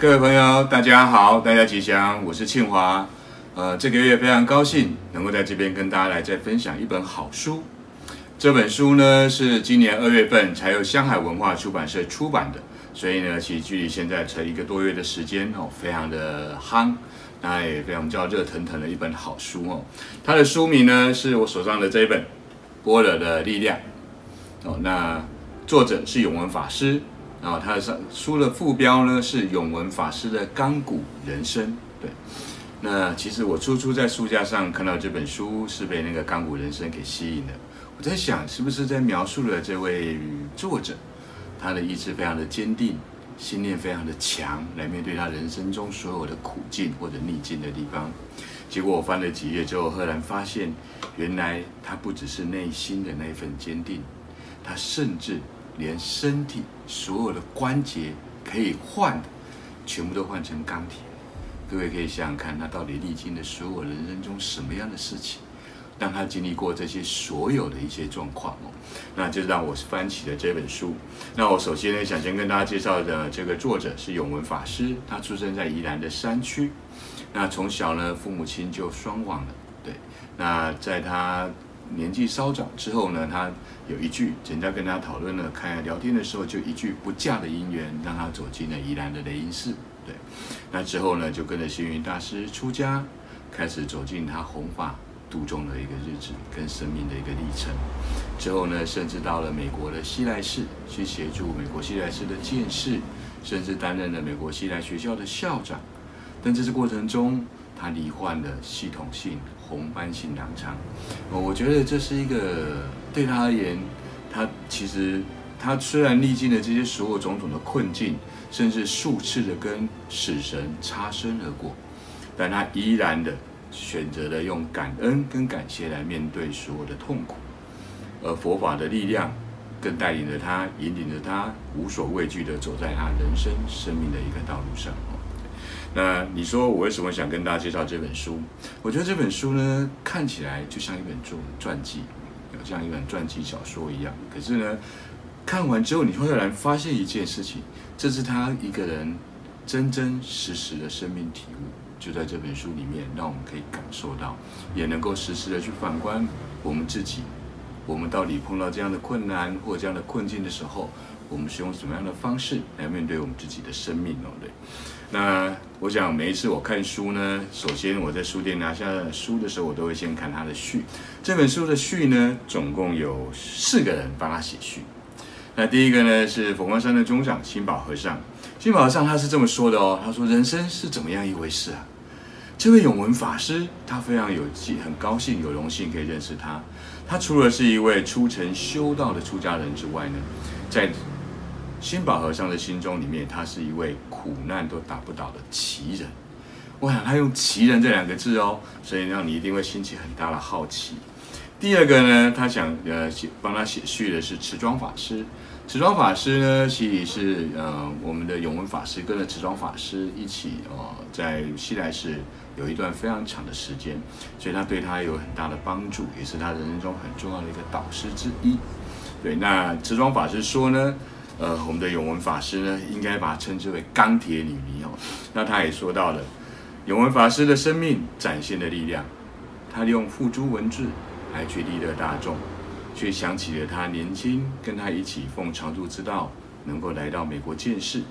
各位朋友，大家好，大家吉祥，我是庆华。呃，这个月非常高兴能够在这边跟大家来再分享一本好书。这本书呢是今年二月份才由香海文化出版社出版的，所以呢，其实距离现在才一个多月的时间哦，非常的夯，那也非常叫热腾腾的一本好书哦。它的书名呢是我手上的这一本《波若的力量》哦，那作者是永文法师。然后他的书的副标呢是永文法师的钢骨人生。对，那其实我初初在书架上看到这本书，是被那个钢骨人生给吸引的。我在想，是不是在描述了这位作者，他的意志非常的坚定，信念非常的强，来面对他人生中所有的苦境或者逆境的地方。结果我翻了几页之后，赫然发现，原来他不只是内心的那份坚定，他甚至。连身体所有的关节可以换的，全部都换成钢铁。各位可以想想看，他到底历经了所有人生中什么样的事情，让他经历过这些所有的一些状况哦。那就让我翻起了这本书。那我首先呢，想先跟大家介绍的这个作者是永文法师，他出生在宜兰的山区。那从小呢，父母亲就双亡了。对，那在他。年纪稍长之后呢，他有一句，人家跟他讨论了，看聊天的时候，就一句不嫁的姻缘，让他走进了宜兰的雷音寺。对，那之后呢，就跟着星云大师出家，开始走进他弘法度众的一个日子跟生命的一个历程。之后呢，甚至到了美国的西来寺去协助美国西来寺的建寺，甚至担任了美国西来学校的校长。但这次过程中，他罹患了系统性红斑性狼疮，我觉得这是一个对他而言，他其实他虽然历经了这些所有种种的困境，甚至数次的跟死神擦身而过，但他依然的选择了用感恩跟感谢来面对所有的痛苦，而佛法的力量更带领着他，引领着他无所畏惧的走在他人生生命的一个道路上。那你说我为什么想跟大家介绍这本书？我觉得这本书呢，看起来就像一本传传记，像一本传记小说一样。可是呢，看完之后你会突然发现一件事情，这是他一个人真真实实的生命体悟，就在这本书里面，让我们可以感受到，也能够实时的去反观我们自己，我们到底碰到这样的困难或这样的困境的时候，我们是用什么样的方式来面对我们自己的生命哦？对。那我想每一次我看书呢，首先我在书店拿下书的时候，我都会先看他的序。这本书的序呢，总共有四个人帮他写序。那第一个呢是佛光山的宗长心宝和尚。心宝和尚他是这么说的哦，他说人生是怎么样一回事啊？这位永文法师，他非常有很高兴有荣幸可以认识他。他除了是一位出尘修道的出家人之外呢，在新宝和尚的心中里面，他是一位苦难都打不倒的奇人。我想他用“奇人”这两个字哦，所以让你一定会兴起很大的好奇。第二个呢，他想呃帮他写序的是持庄法师。持庄法师呢，其实是呃我们的永文法师跟着持庄法师一起呃在西来寺有一段非常长的时间，所以他对他有很大的帮助，也是他人生中很重要的一个导师之一。对，那持庄法师说呢。呃，我们的永文法师呢，应该把它称之为钢铁女尼哦。那他也说到了永文法师的生命展现的力量，他用付诸文字来去利乐大众，却想起了他年轻跟他一起奉常住之道，能够来到美国见识，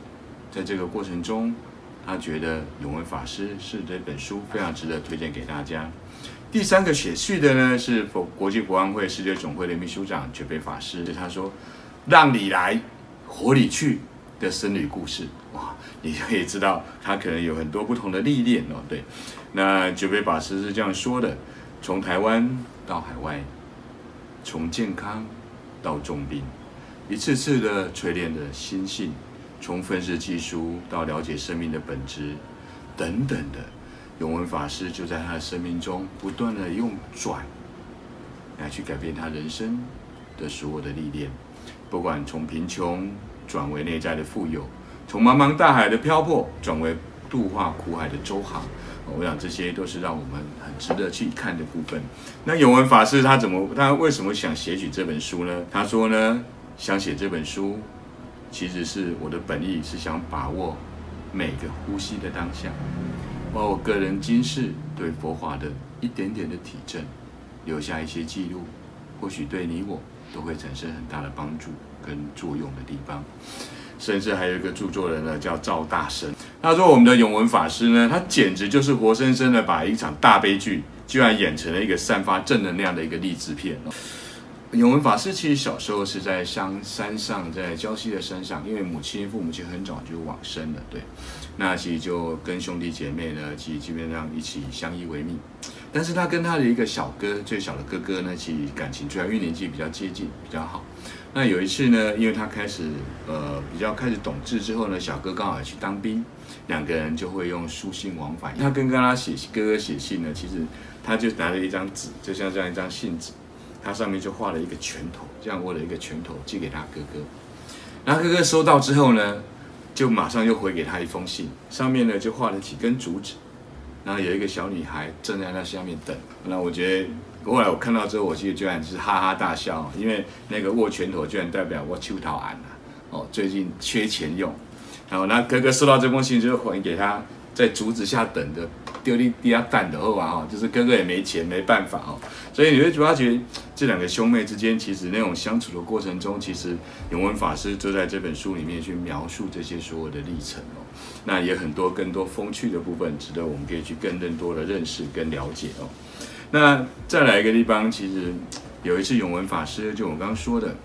在这个过程中，他觉得永文法师是这本书非常值得推荐给大家。第三个写序的呢，是佛国际佛光会世界总会的秘书长觉贝法师，他说：“让你来。”火里去的僧侣故事哇，你可以知道他可能有很多不同的历练哦。对，那觉贝法师是这样说的：从台湾到海外，从健康到重病，一次次的锤炼的心性，从愤世嫉俗到了解生命的本质等等的，永文法师就在他的生命中不断的用转来去改变他人生的所有的历练。不管从贫穷转为内在的富有，从茫茫大海的漂泊转为度化苦海的舟航，我想这些都是让我们很值得去看的部分。那永文法师他怎么，他为什么想写起这本书呢？他说呢，想写这本书，其实是我的本意是想把握每个呼吸的当下，把我个人今世对佛法的一点点的体证，留下一些记录，或许对你我都会产生很大的帮助跟作用的地方。甚至还有一个著作人呢，叫赵大生。他说：“我们的永文法师呢，他简直就是活生生的把一场大悲剧，居然演成了一个散发正能量的一个励志片。”永文法师其实小时候是在山山上，在礁溪的山上，因为母亲父母亲很早就往生了，对。那其实就跟兄弟姐妹呢，其实基本上一起相依为命。但是他跟他的一个小哥，最小的哥哥呢，其实感情主要因为年纪比较接近，比较好。那有一次呢，因为他开始呃比较开始懂事之后呢，小哥刚好去当兵，两个人就会用书信往返。他跟跟他写哥哥写信呢，其实他就拿了一张纸，就像这样一张信纸，他上面就画了一个拳头，这样握了一个拳头寄给他哥哥。然后哥哥收到之后呢，就马上又回给他一封信，上面呢就画了几根竹子，然后有一个小女孩正在那下面等。那我觉得。后来我看到之后，我其实居然是哈哈大笑，因为那个握拳头居然代表我秋桃安了哦，最近缺钱用。然后那哥哥收到这封信之后，还给他在竹子下等的丢滴滴下蛋的后啊哈，就是哥哥也没钱没办法哦，所以你会主要觉这两个兄妹之间其实那种相处的过程中，其实永文法师就在这本书里面去描述这些所有的历程哦，那也很多更多风趣的部分，值得我们可以去更更多的认识跟了解哦。那再来一个地方，其实有一次永文法师，就我刚刚说的，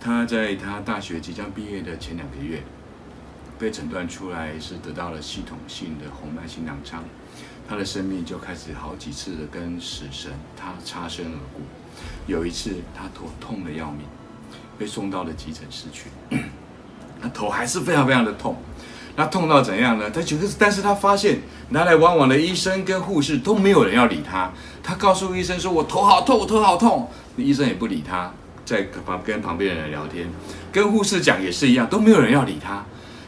他在他大学即将毕业的前两个月，被诊断出来是得到了系统性的红斑性狼疮，他的生命就开始好几次的跟死神他擦身而过。有一次他头痛的要命，被送到了急诊室去，他头还是非常非常的痛。那痛到怎样呢？他觉得，但是他发现来来往往的医生跟护士都没有人要理他。他告诉医生说：“我头好痛，我头好痛。”医生也不理他，在旁跟旁边的人聊天，跟护士讲也是一样，都没有人要理他。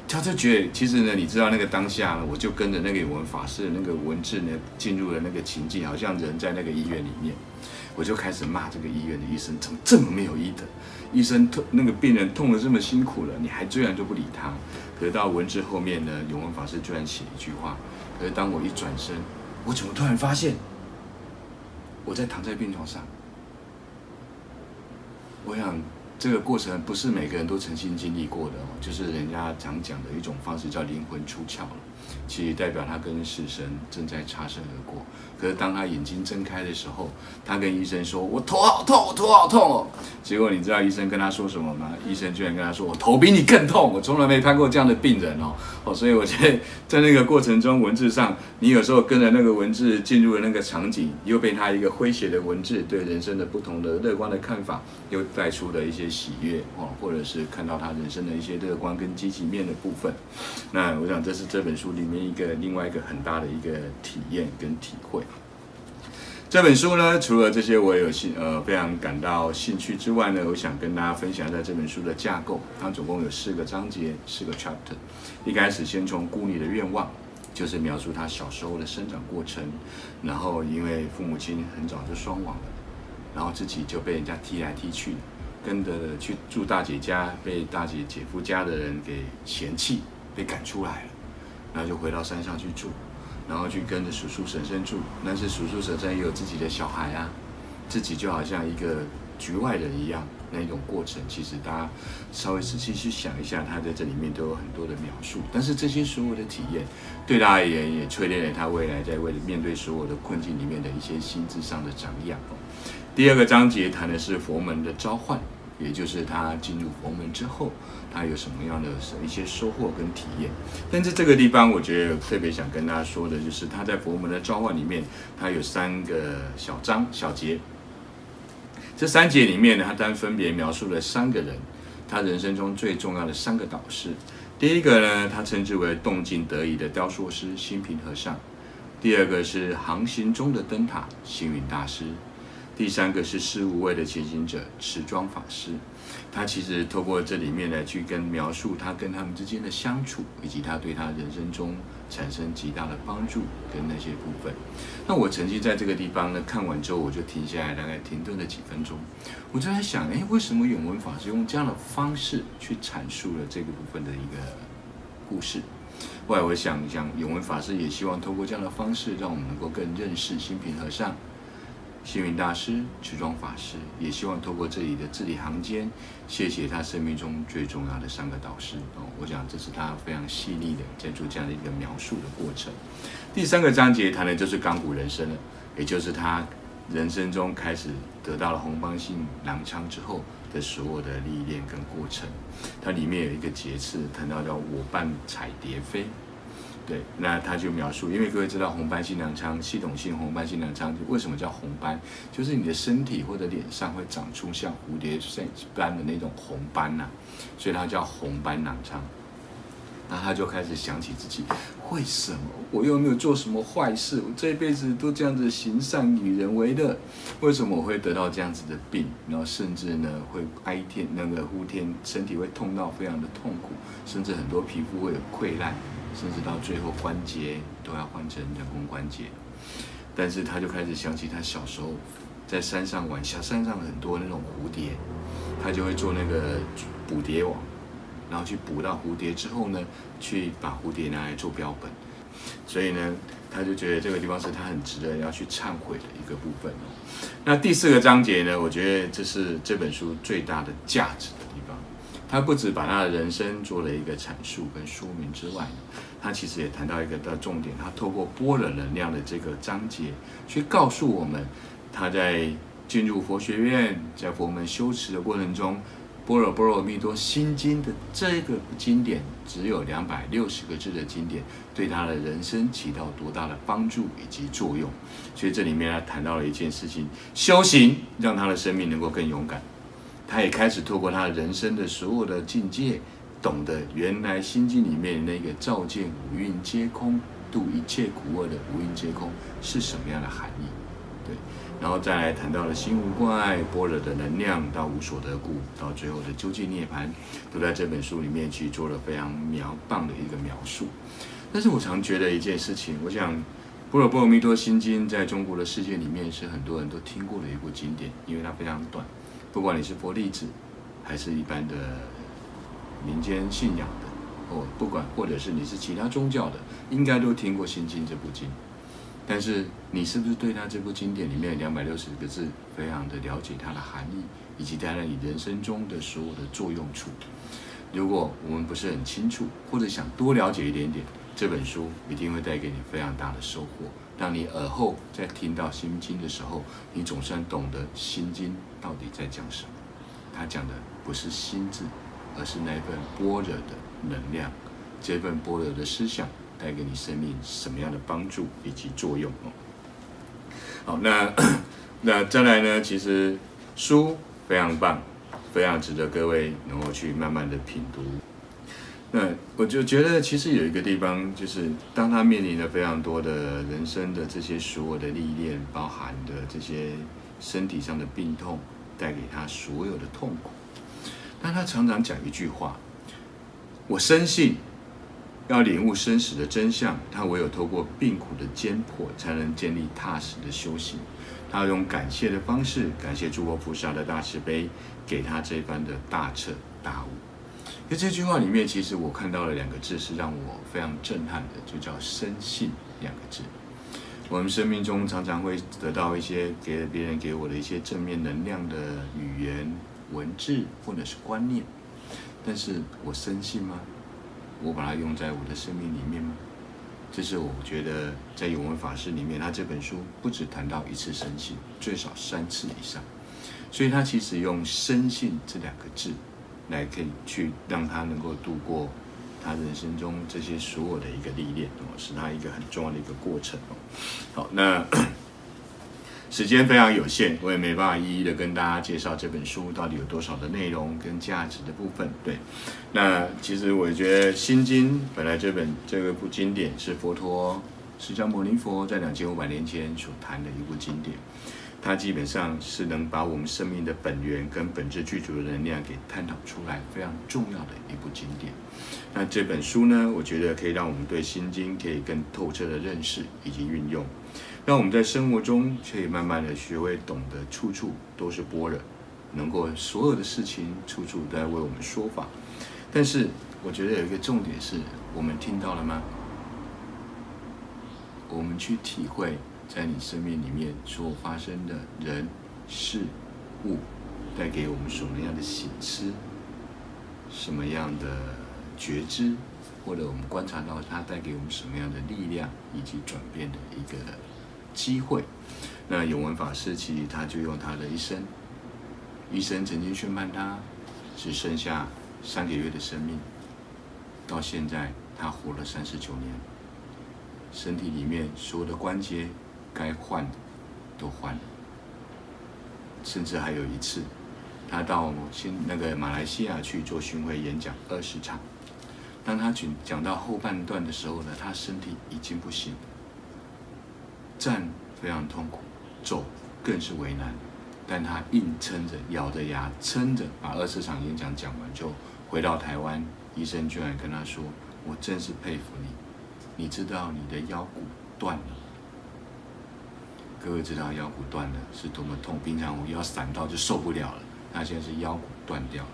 他就觉得，其实呢，你知道那个当下呢，我就跟着那个永文法师的那个文字呢，进入了那个情境，好像人在那个医院里面，我就开始骂这个医院的医生怎么这么没有医德。医生痛，那个病人痛得这么辛苦了，你还居然就不理他？可是到文字后面呢，永文法师居然写一句话。可是当我一转身，我怎么突然发现，我在躺在病床上？我想这个过程不是每个人都曾经经历过的哦，就是人家常讲的一种方式，叫灵魂出窍了。其实代表他跟死神正在擦身而过。可是当他眼睛睁开的时候，他跟医生说：“我头好痛，我头好痛哦。”结果你知道医生跟他说什么吗？医生居然跟他说：“我头比你更痛。”我从来没看过这样的病人哦。哦，所以我觉得在那个过程中，文字上你有时候跟着那个文字进入了那个场景，又被他一个诙谐的文字对人生的不同的乐观的看法，又带出了一些喜悦哦，或者是看到他人生的一些乐观跟积极面的部分。那我想这是这本书里面一个另外一个很大的一个体验跟体会。这本书呢，除了这些我有兴呃非常感到兴趣之外呢，我想跟大家分享一下这本书的架构。它总共有四个章节，四个 chapter。一开始先从孤女的愿望，就是描述她小时候的生长过程。然后因为父母亲很早就双亡了，然后自己就被人家踢来踢去，跟着去住大姐家，被大姐姐夫家的人给嫌弃，被赶出来了，然后就回到山上去住。然后去跟着叔叔婶婶住，但是叔叔婶婶也有自己的小孩啊，自己就好像一个局外人一样，那一种过程，其实大家稍微仔细去想一下，他在这里面都有很多的描述。但是这些所有的体验，对他而言也淬炼了他未来在为了面对所有的困境里面的一些心智上的长养。第二个章节谈的是佛门的召唤。也就是他进入佛门之后，他有什么样的一些收获跟体验。但是这个地方，我觉得特别想跟大家说的，就是他在佛门的召唤里面，他有三个小章小节。这三节里面呢，他单分别描述了三个人，他人生中最重要的三个导师。第一个呢，他称之为动静得宜的雕塑师心平和尚；第二个是航行中的灯塔星云大师。第三个是事无畏的前行者持庄法师，他其实透过这里面来去跟描述他跟他们之间的相处，以及他对他人生中产生极大的帮助跟那些部分。那我曾经在这个地方呢看完之后，我就停下来，大概停顿了几分钟，我就在想，哎，为什么永文法师用这样的方式去阐述了这个部分的一个故事？后来我想一想，永文法师也希望透过这样的方式，让我们能够更认识心平和尚、星云大师、持庄法师，也希望透过这里的字里行间，谢谢他生命中最重要的三个导师哦。我想这是他非常细腻的在做这样的一个描述的过程。第三个章节谈的就是钢骨人生了，也就是他人生中开始得到了红斑性狼疮之后的所有的历练跟过程。它里面有一个节次谈到叫“我伴彩蝶飞”。对，那他就描述，因为各位知道红斑性狼疮，系统性红斑性狼疮为什么叫红斑？就是你的身体或者脸上会长出像蝴蝶般的那种红斑呐、所以它叫红斑狼疮。那他就开始想起自己，为什么我又没有做什么坏事？我这一辈子都这样子行善与人为乐，为什么我会得到这样子的病？然后甚至呢会哀天那个呼天，身体会痛到非常的痛苦，甚至很多皮肤会有溃烂。甚至到最后关节都要换成人工关节，但是他就开始想起他小时候在山上玩，小山上很多那种蝴蝶，他就会做那个捕蝶网，然后去捕到蝴蝶之后呢，去把蝴蝶拿来做标本，所以呢，他就觉得这个地方是他很值得要去忏悔的一个部分哦。那第四个章节呢，我觉得这是这本书最大的价值。他不止把他的人生做了一个阐述跟说明之外，他其实也谈到一个的重点。他透过波若能量的这个章节，去告诉我们，他在进入佛学院，在佛门修持的过程中，《般若波罗蜜多心经》的这个经典，只有两百六十个字的经典，对他的人生起到多大的帮助以及作用。所以这里面他谈到了一件事情：修行让他的生命能够更勇敢。他也开始透过他人生的所有的境界，懂得原来《心经》里面那个“照见五蕴皆空，度一切苦厄”的“五蕴皆空”是什么样的含义？对，然后再来谈到了心无挂碍、般若的能量，到无所得故，到最后的究竟涅槃，都在这本书里面去做了非常妙棒的一个描述。但是我常觉得一件事情，我想《般若波罗蜜多心经》在中国的世界里面是很多人都听过的一部经典，因为它非常短。不管你是佛弟子，还是一般的民间信仰的，或不管或者是你是其他宗教的，应该都听过《心经》这部经。但是你是不是对他这部经典里面两百六十个字，非常的了解它的含义，以及它在你人生中的所有的作用处？如果我们不是很清楚，或者想多了解一点点，这本书一定会带给你非常大的收获。当你耳后在听到心经的时候，你总算懂得心经到底在讲什么。他讲的不是心字，而是那份般若的能量。这份般若的思想带给你生命什么样的帮助以及作用哦？好，那 那再来呢？其实书非常棒，非常值得各位能够去慢慢的品读。那我就觉得，其实有一个地方，就是当他面临了非常多的人生的这些所有的历练，包含的这些身体上的病痛，带给他所有的痛苦。但他常常讲一句话：“我深信，要领悟生死的真相，他唯有透过病苦的煎迫，才能建立踏实的修行。他要用感谢的方式，感谢诸佛菩萨的大慈悲，给他这番的大彻大悟。”在这句话里面，其实我看到了两个字，是让我非常震撼的，就叫“深信”两个字。我们生命中常常会得到一些给别人给我的一些正面能量的语言、文字或者是观念，但是我深信吗？我把它用在我的生命里面吗？这是我觉得在永文法师里面，他这本书不止谈到一次深信，最少三次以上，所以他其实用“深信”这两个字。来可以去让他能够度过他人生中这些所有的一个历练哦，是他一个很重要的一个过程哦。好，那 时间非常有限，我也没办法一一的跟大家介绍这本书到底有多少的内容跟价值的部分。对，那其实我觉得《心经》本来这本这个部经典是佛陀释迦牟尼佛在两千五百年前所谈的一部经典。它基本上是能把我们生命的本源跟本质具足的能量给探讨出来，非常重要的一部经典。那这本书呢，我觉得可以让我们对心经可以更透彻的认识以及运用，让我们在生活中可以慢慢的学会懂得处处都是波若，能够所有的事情处处都在为我们说法。但是我觉得有一个重点是我们听到了吗？我们去体会，在你生命里面所发生的人事物，带给我们什么样的醒思，什么样的觉知，或者我们观察到它带给我们什么样的力量，以及转变的一个机会。那永文法师其实他就用他的一生，医生曾经宣判他只剩下三个月的生命，到现在他活了三十九年。身体里面所有的关节该换的都换了，甚至还有一次，他到新那个马来西亚去做巡回演讲二十场。当他讲讲到后半段的时候呢，他身体已经不行，站非常痛苦，走更是为难，但他硬撑着，咬着牙撑着，把二十场演讲讲完就回到台湾。医生居然跟他说：“我真是佩服你。”你知道你的腰骨断了，各位知道腰骨断了是多么痛，平常我腰闪到就受不了了，他现在是腰骨断掉了。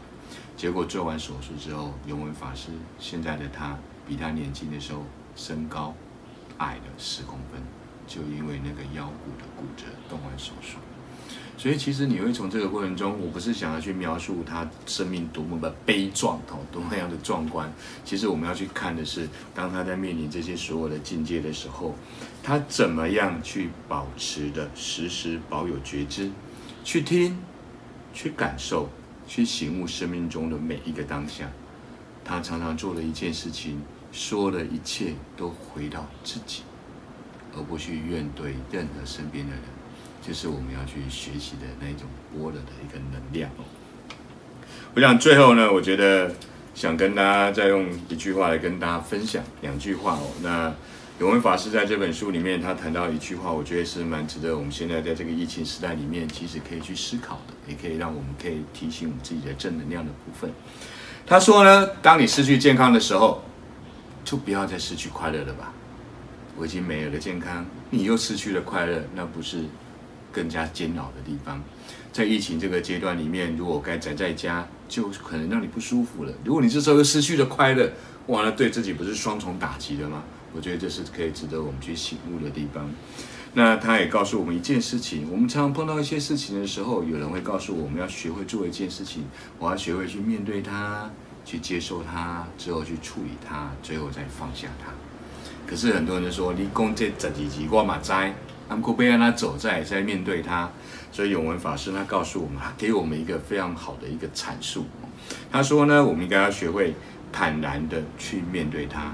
结果做完手术之后，尤文法师现在的他比他年轻的时候身高矮了十公分，就因为那个腰骨的骨折，动完手术。所以其实你会从这个过程中，我不是想要去描述他生命多么的悲壮哦，多么样的壮观。其实我们要去看的是，当他在面临这些所有的境界的时候，他怎么样去保持的时时保有觉知，去听，去感受，去醒悟生命中的每一个当下。他常常做了一件事情，说了一切都回到自己，而不去怨怼任何身边的人。就是我们要去学习的那种波的的一个能量哦。我想最后呢，我觉得想跟大家再用一句话来跟大家分享两句话哦。那永文法师在这本书里面，他谈到一句话，我觉得是蛮值得我们现在在这个疫情时代里面，其实可以去思考的，也可以让我们可以提醒我们自己的正能量的部分。他说呢，当你失去健康的时候，就不要再失去快乐了吧。我已经没有了健康，你又失去了快乐，那不是？更加煎熬的地方，在疫情这个阶段里面，如果该宅在家，就可能让你不舒服了。如果你这时候又失去了快乐，哇，那对自己不是双重打击的吗？我觉得这是可以值得我们去醒悟的地方。那他也告诉我们一件事情：我们常常碰到一些事情的时候，有人会告诉我们要学会做一件事情，我要学会去面对它，去接受它，之后去处理它，最后再放下它。可是很多人都说：“你讲这十几集我嘛知。”他们被让他走在在面对他，所以永文法师他告诉我们，给我们一个非常好的一个阐述。他说呢，我们应该要学会坦然的去面对他，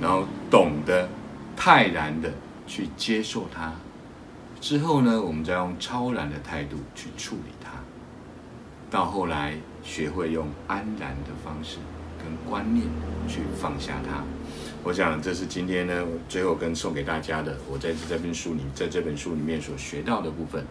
然后懂得泰然的去接受他，之后呢，我们再用超然的态度去处理他，到后来学会用安然的方式跟观念去放下他。我想这是今天呢，最后跟送给大家的，我在这本书里，在这本书里面所学到的部分。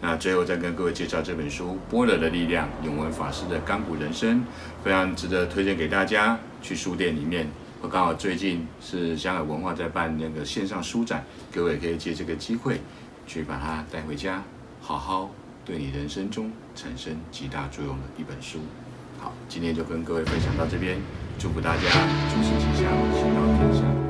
那最后再跟各位介绍这本书《般若的力量》，永文法师的《钢骨人生》，非常值得推荐给大家。去书店里面，我刚好最近是香港文化在办那个线上书展，各位可以借这个机会去把它带回家，好好对你人生中产生极大作用的一本书。好，今天就跟各位分享到这边，祝福大家诸事吉祥喜乐天下